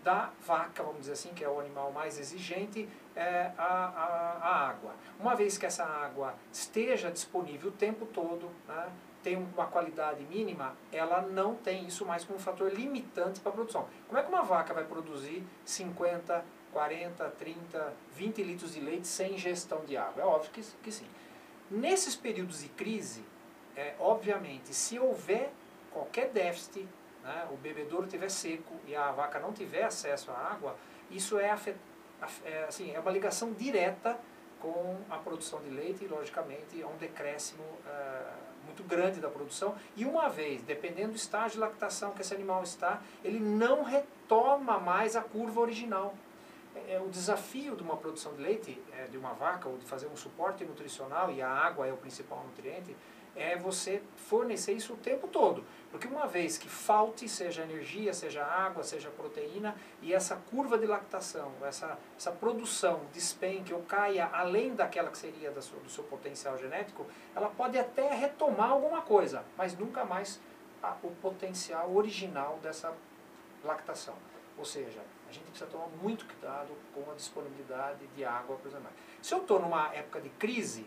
da vaca, vamos dizer assim, que é o animal mais exigente, é, a, a, a, água. Uma vez que essa água esteja disponível o tempo todo, né, tem uma qualidade mínima, ela não tem isso mais como um fator limitante para a produção. Como é que uma vaca vai produzir 50, 40, 30, 20 litros de leite sem ingestão de água? É óbvio que, que sim. Nesses períodos de crise, é, obviamente, se houver qualquer déficit, né, o bebedouro estiver seco e a vaca não tiver acesso à água, isso é, afet, é, assim, é uma ligação direta com a produção de leite e, logicamente, é um decréscimo é, muito grande da produção. E uma vez, dependendo do estágio de lactação que esse animal está, ele não retoma mais a curva original é, o desafio de uma produção de leite, é, de uma vaca, ou de fazer um suporte nutricional, e a água é o principal nutriente, é você fornecer isso o tempo todo. Porque uma vez que falte, seja energia, seja água, seja proteína, e essa curva de lactação, essa, essa produção despenque ou caia além daquela que seria do seu, potencial genético, ela pode até retomar alguma coisa, mas nunca mais a, o potencial original dessa lactação. Ou seja, a gente precisa tomar muito cuidado com a disponibilidade de água para os animais. Se eu estou numa época de crise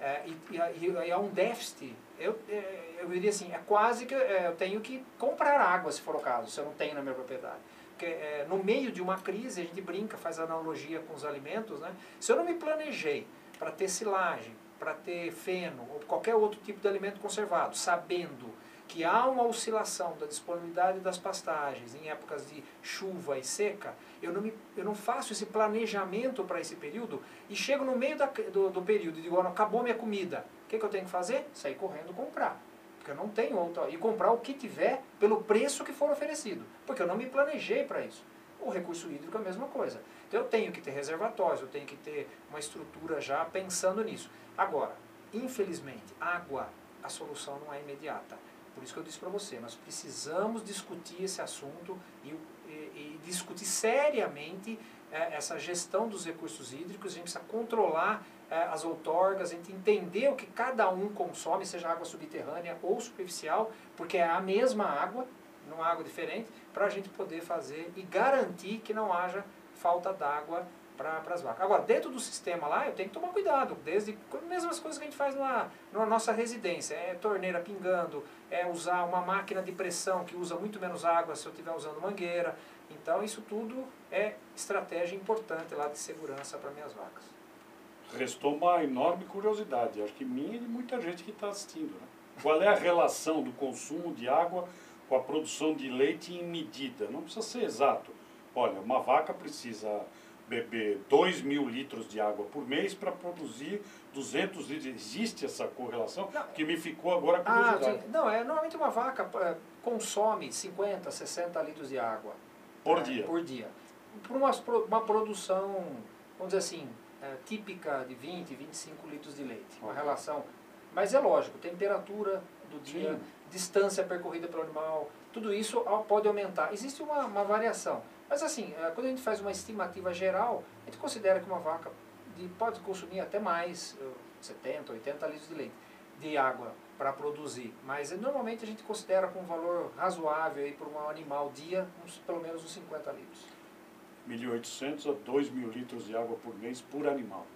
é, e, e, e há um déficit, eu, é, eu diria assim, é quase que é, eu tenho que comprar água, se for o caso, se eu não tenho na minha propriedade. Porque é, no meio de uma crise, a gente brinca, faz analogia com os alimentos, né? Se eu não me planejei para ter silagem, para ter feno ou qualquer outro tipo de alimento conservado, sabendo que há uma oscilação da disponibilidade das pastagens em épocas de chuva e seca, eu não, me, eu não faço esse planejamento para esse período e chego no meio da, do, do período e digo, acabou minha comida. O que, que eu tenho que fazer? Sair correndo comprar. Porque eu não tenho outra. E comprar o que tiver pelo preço que for oferecido. Porque eu não me planejei para isso. O recurso hídrico é a mesma coisa. Então eu tenho que ter reservatórios, eu tenho que ter uma estrutura já pensando nisso. Agora, infelizmente, água, a solução não é imediata. Por isso que eu disse para você, nós precisamos discutir esse assunto e, e, e discutir seriamente é, essa gestão dos recursos hídricos, a gente precisa controlar é, as outorgas, a gente entender o que cada um consome, seja água subterrânea ou superficial, porque é a mesma água, não há água diferente, para a gente poder fazer e garantir que não haja falta d'água para as vacas. Agora, dentro do sistema lá, eu tenho que tomar cuidado, desde mesmas coisas que a gente faz na, na nossa residência, é torneira pingando, é usar uma máquina de pressão que usa muito menos água se eu estiver usando mangueira. Então, isso tudo é estratégia importante lá de segurança para minhas vacas. Restou uma enorme curiosidade, acho que minha e de muita gente que está assistindo. Né? Qual é a relação do consumo de água com a produção de leite em medida? Não precisa ser exato. Olha, uma vaca precisa beber 2 mil litros de água por mês para produzir 200 litros. Existe essa correlação Não. que me ficou agora Ah, curiosidade. sim. não, é, normalmente uma vaca é, consome 50, 60 litros de água. Por é, dia. Por dia. Por uma, uma produção, vamos dizer assim, é, típica de 20, 25 litros de leite. Uma relação. Mas é lógico, temperatura do dia, Sim. distância percorrida pelo animal, tudo isso ao- pode aumentar. Existe uma, uma variação. Mas assim, é, quando a gente faz uma estimativa geral, a gente considera que uma vaca de- pode consumir até mais, eh, 70, 80 litros de leite, de água para produzir. Mas eh, normalmente a gente considera com um valor razoável aí para um animal dia, uns, pelo menos uns 50 litros. 1.800 a 2 mil litros de água por mês por animal.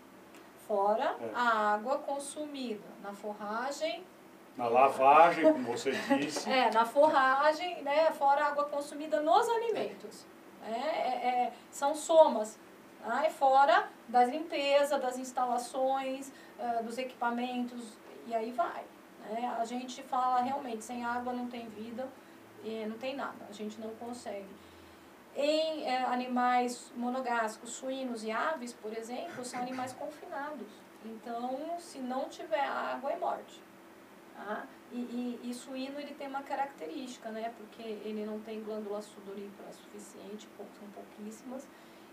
Fora É. a água consumida na forragem, Na lavagem, como você disse. é, na forragem, né, fora a água consumida nos alimentos. É, é, é, são somas. Tá? Fora da limpeza, das instalações, eh, dos equipamentos, e aí vai. né? A gente fala realmente, sem água não tem vida, não tem nada, a gente não consegue. Em animais monogástricos, suínos e aves, por exemplo, são animais confinados. Então, se não tiver água, é morte. Tá? E, e, e suíno ele tem uma característica, né? Porque ele não tem glândula sudorípara suficiente, são pouquíssimas.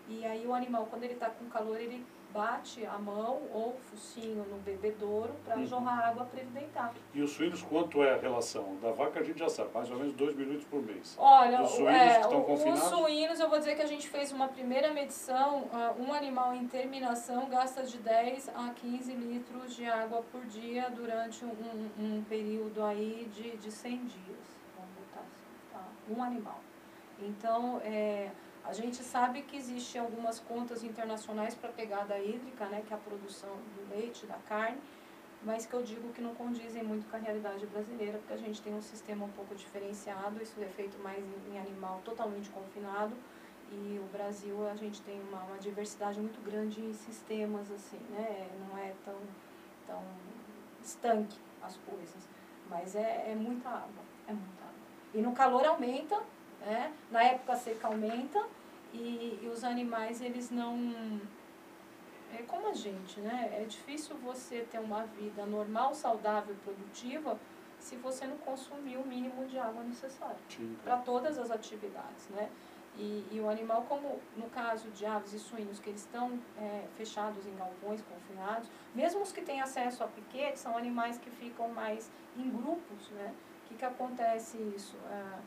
E aí o animal, quando ele está com calor, ele bate a mão ou o focinho no bebedouro para Uhum. jorrar água para ele deitar. E os suínos, quanto é a relação? Da vaca a gente já sabe, mais ou menos 2 mil litros por mês. Olha, Os suínos é, que estão confinados? os suínos, eu vou dizer que a gente fez uma primeira medição, ah, um animal em terminação gasta de 10 a 15 litros de água por dia durante um, um- um período aí de, de 100 dias. Vamos botar assim, tá? Um animal. Então, é, a gente sabe que existem algumas contas internacionais para pegada hídrica, né, que é a produção do leite, da carne, mas que eu digo que não condizem muito com a realidade brasileira, porque a gente tem um sistema um pouco diferenciado, isso é feito mais em, animal totalmente confinado, e o Brasil a gente tem uma, uma diversidade muito grande em sistemas, assim, né, não é tão, tão estanque as coisas, mas é, é muita água, é muita água. E no calor aumenta, né, na época seca aumenta, e, e os animais eles não é como a gente, né? É difícil você ter uma vida normal, saudável, produtiva, se você não consumir o mínimo de água necessário Sim, para todas as atividades, né? E, e o animal, como no caso de aves e suínos, que eles estão é, fechados em galpões, confinados, mesmo os que têm acesso a piquete, são animais que ficam mais em grupos, né? O que, que acontece isso? Ah,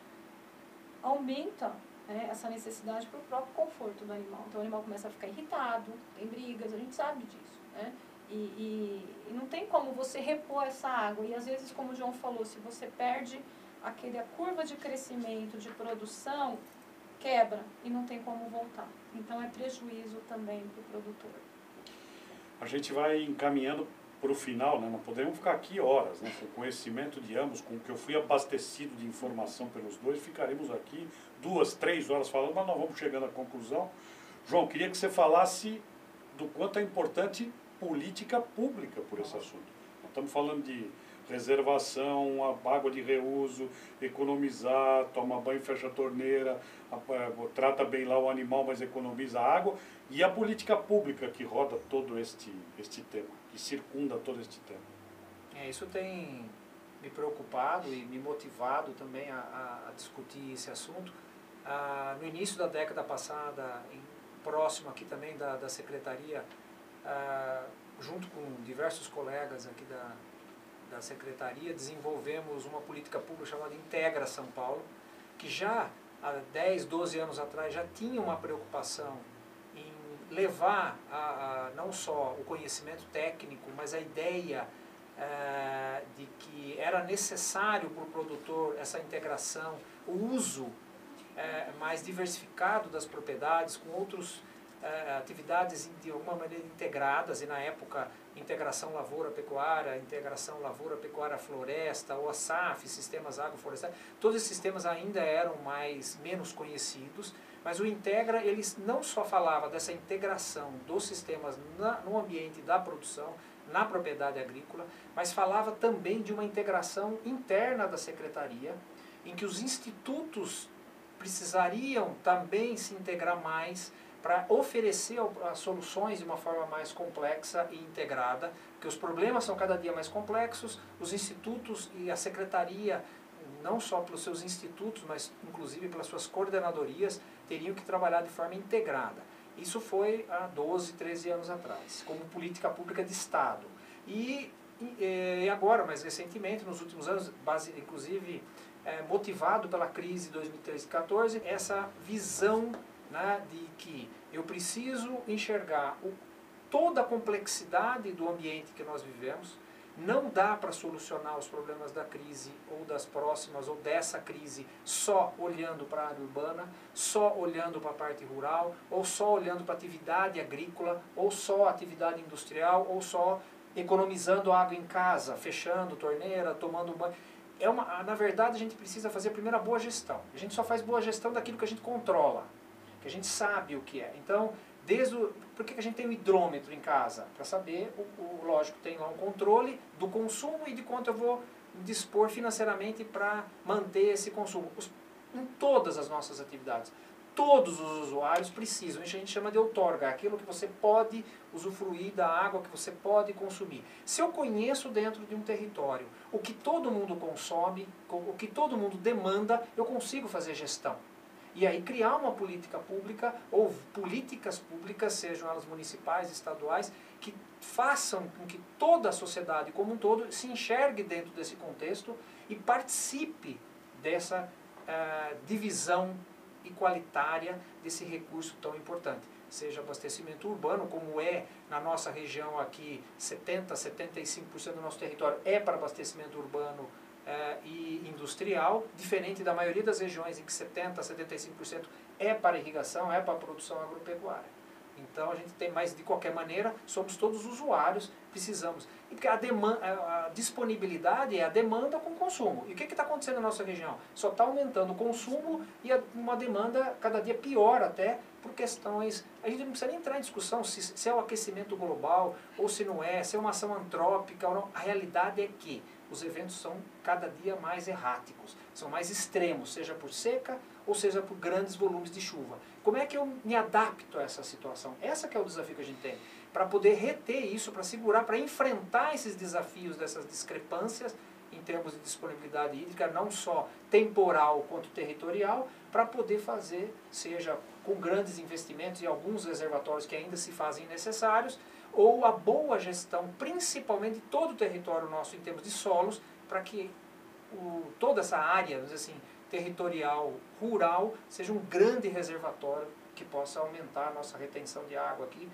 aumenta né, essa necessidade para o próprio conforto do animal. Então o animal começa a ficar irritado, tem brigas, a gente sabe disso, né? E, e, e não tem como você repor essa água. E às vezes, como o João falou, se você perde aquele, a curva de crescimento, de produção, quebra e não tem como voltar. Então é prejuízo também para o produtor. A gente vai encaminhando para o final, né? não podemos ficar aqui horas, né? com o conhecimento de ambos, com o que eu fui abastecido de informação pelos dois, ficaremos aqui duas, três horas falando, mas nós vamos chegando à conclusão. João, queria que você falasse do quanto é importante política pública por esse assunto. Nós estamos falando de reservação, água de reuso, economizar, toma banho, fecha a torneira, a- trata bem lá o animal, mas economiza água, e a política pública que roda todo este, este tema, que circunda todo este tema. É, isso tem me preocupado e me motivado também a- a discutir esse assunto. Ah, no início da década passada, em- próximo aqui também da, da secretaria, ah, junto com diversos colegas aqui da, da secretaria, desenvolvemos uma política pública chamada Integra São Paulo, que já há 10, 12 anos atrás já tinha uma preocupação em levar a, a, não só o conhecimento técnico, mas a ideia eh, de que era necessário para o produtor essa integração, o uso eh, mais diversificado das propriedades com outras atividades de alguma maneira integradas e na época integração lavoura-pecuária, integração lavoura-pecuária-floresta, ou a SAF, sistemas agroflorestais, todos esses sistemas ainda eram mais menos conhecidos, mas o Integra ele não só falava dessa integração dos sistemas na, no ambiente da produção, na propriedade agrícola, mas falava também de uma integração interna da secretaria, em que os institutos precisariam também se integrar mais para oferecer soluções de uma forma mais complexa e integrada, porque os problemas são cada dia mais complexos, os institutos e a secretaria, não só pelos seus institutos, mas inclusive pelas suas coordenadorias, teriam que trabalhar de forma integrada. Isso foi há 12, 13 anos atrás, como política pública de Estado. E, e agora, mais recentemente, nos últimos anos, base, inclusive é, motivado pela crise de 2013 e 2014, essa visão né, de que eu preciso enxergar o, toda a complexidade do ambiente que nós vivemos, não dá para solucionar os problemas da crise ou das próximas ou dessa crise só olhando para a área urbana, só olhando para a parte rural, ou só olhando para a atividade agrícola, ou só atividade industrial, ou só economizando água em casa, fechando torneira, tomando banho. É uma, na verdade, a gente precisa fazer primeiro a boa gestão. A gente só faz boa gestão daquilo que a gente controla que a gente sabe o que é. Então, desde o, por que a gente tem um hidrômetro em casa? Para saber, o, o, lógico, tem lá um controle do consumo e de quanto eu vou dispor financeiramente para manter esse consumo. Os, em todas as nossas atividades. Todos os usuários precisam, isso a gente chama de outorga, aquilo que você pode usufruir da água que você pode consumir. Se eu conheço dentro de um território o que todo mundo consome, o que todo mundo demanda, eu consigo fazer gestão. E aí criar uma política pública ou políticas públicas, sejam elas municipais, estaduais, que façam com que toda a sociedade como um todo se enxergue dentro desse contexto e participe dessa uh, divisão igualitária desse recurso tão importante. Seja abastecimento urbano, como é na nossa região aqui, 70, 75% do nosso território é para abastecimento urbano é, e industrial, diferente da maioria das regiões em que 70% a 75% é para irrigação, é para produção agropecuária. Então a gente tem, mas de qualquer maneira, somos todos usuários, precisamos. E porque a, demanda, a disponibilidade é a demanda com consumo. E o que está acontecendo na nossa região? Só está aumentando o consumo e uma demanda cada dia pior até por questões. A gente não precisa nem entrar em discussão se, se é o aquecimento global ou se não é, se é uma ação antrópica ou não. A realidade é que os eventos são cada dia mais erráticos, são mais extremos, seja por seca ou seja por grandes volumes de chuva. Como é que eu me adapto a essa situação? Essa que é o desafio que a gente tem, para poder reter isso, para segurar, para enfrentar esses desafios dessas discrepâncias em termos de disponibilidade hídrica, não só temporal quanto territorial, para poder fazer, seja com grandes investimentos e alguns reservatórios que ainda se fazem necessários, ou a boa gestão, principalmente de todo o território nosso em termos de solos, para que o, toda essa área, vamos dizer assim, territorial, rural, seja um grande reservatório que possa aumentar a nossa retenção de água aqui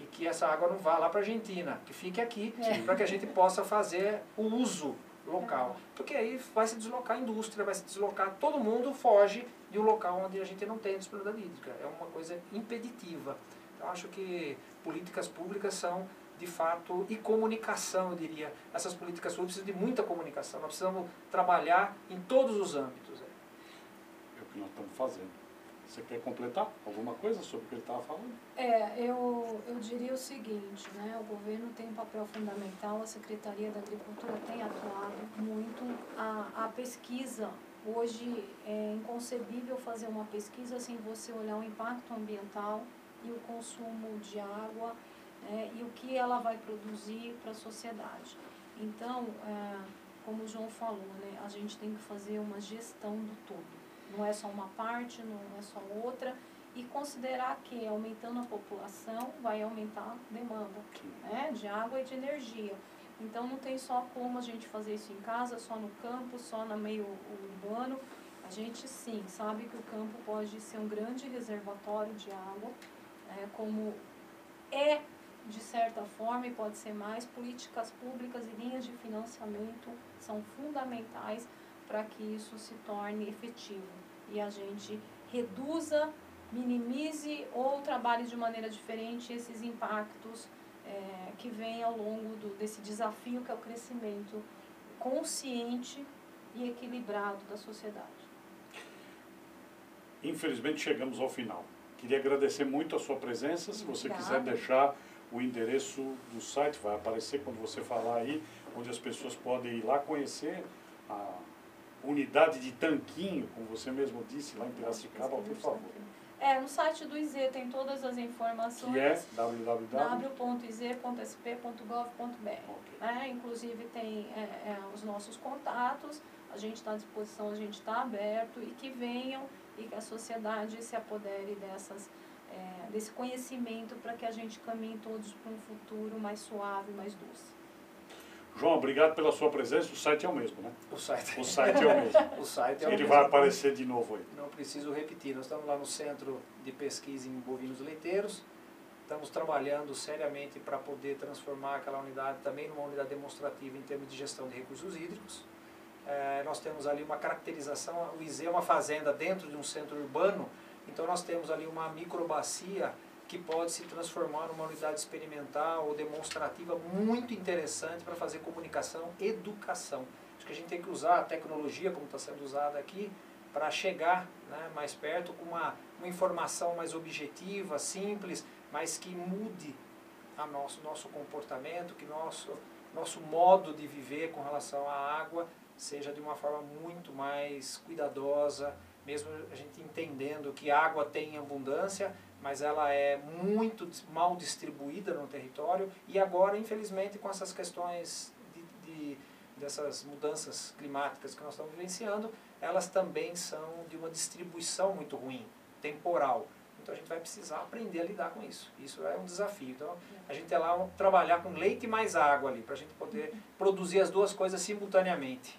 e que essa água não vá lá para a Argentina, que fique aqui, é. para que a gente possa fazer o uso local. Porque aí vai se deslocar a indústria, vai se deslocar, todo mundo foge de um local onde a gente não tem disponibilidade hídrica. É uma coisa impeditiva. Então, acho que políticas públicas são, de fato, e comunicação, eu diria. Essas políticas públicas precisam de muita comunicação. Nós precisamos trabalhar em todos os âmbitos. Que nós estamos fazendo. Você quer completar alguma coisa sobre o que ele estava falando? É, eu, eu diria o seguinte, né, o governo tem um papel fundamental, a Secretaria da Agricultura tem atuado muito, a, a pesquisa, hoje é inconcebível fazer uma pesquisa sem você olhar o impacto ambiental e o consumo de água é, e o que ela vai produzir para a sociedade. Então, é, como o João falou, né, a gente tem que fazer uma gestão do todo. Não é só uma parte, não é só outra. E considerar que aumentando a população vai aumentar a demanda né, de água e de energia. Então não tem só como a gente fazer isso em casa, só no campo, só no meio urbano. A gente sim sabe que o campo pode ser um grande reservatório de água, é, como é de certa forma e pode ser mais, políticas públicas e linhas de financiamento são fundamentais para que isso se torne efetivo e a gente reduza, minimize ou trabalhe de maneira diferente esses impactos é, que vêm ao longo do, desse desafio que é o crescimento consciente e equilibrado da sociedade. Infelizmente chegamos ao final. Queria agradecer muito a sua presença. Se você quiser deixar o endereço do site, vai aparecer quando você falar aí, onde as pessoas podem ir lá conhecer a unidade de tanquinho, como você mesmo disse, lá em Piracicaba, por favor. É, no site do IZ tem todas as informações. Que é www. w.iz.sp.gov.br. né? Inclusive tem é, é, os nossos contatos, a gente está à disposição, a gente está aberto e que venham e que a sociedade se apodere dessas, é, desse conhecimento para que a gente caminhe todos para um futuro mais suave, mais doce. João, obrigado pela sua presença. O site é o mesmo, né? O site, O site é o mesmo. o site é o Ele mesmo. vai aparecer de novo aí. Não preciso repetir, nós estamos lá no Centro de Pesquisa em Bovinos Leiteiros, estamos trabalhando seriamente para poder transformar aquela unidade também numa unidade demonstrativa em termos de gestão de recursos hídricos. Eh, nós temos ali uma caracterização, o IZ é uma fazenda dentro de um centro urbano, então nós temos ali uma microbacia que pode se transformar numa unidade experimental ou demonstrativa muito interessante para fazer comunicação educação. Acho que a gente tem que usar a tecnologia como está sendo usada aqui para chegar né, mais perto com uma, uma informação mais objetiva, simples, mas que mude a nosso, nosso comportamento, que nosso, nosso modo de viver com relação à água seja de uma forma muito mais cuidadosa, mesmo a gente entendendo que água tem abundância, mas ela é muito mal distribuída no território e agora, infelizmente, com essas questões de, de, dessas mudanças climáticas que nós estamos vivenciando, elas também são de uma distribuição muito ruim, temporal. Então a gente vai precisar aprender a lidar com isso. Isso é um desafio. Então a gente é lá trabalhar com leite e mais água ali, para a gente poder produzir as duas coisas simultaneamente.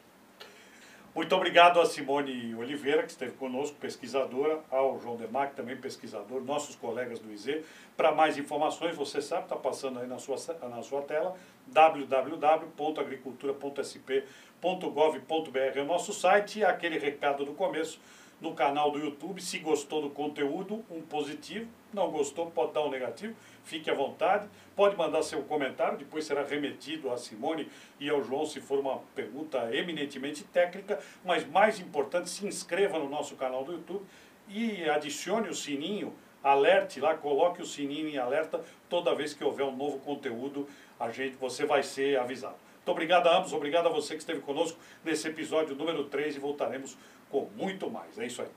Muito obrigado a Simone Oliveira, que esteve conosco, pesquisadora, ao João Demac, também pesquisador, nossos colegas do IZ. Para mais informações, você sabe, está passando aí na sua, na sua tela, www.agricultura.sp.gov.br é o nosso site e aquele recado do começo no canal do YouTube. Se gostou do conteúdo, um positivo. Não gostou, pode dar um negativo. Fique à vontade. Pode mandar seu comentário, depois será remetido a Simone e ao João se for uma pergunta eminentemente técnica. Mas mais importante, se inscreva no nosso canal do YouTube e adicione o sininho, alerte lá, coloque o sininho em alerta toda vez que houver um novo conteúdo, a gente, você vai ser avisado. Muito obrigado a ambos, obrigado a você que esteve conosco nesse episódio número 3 e voltaremos com muito mais. É isso aí.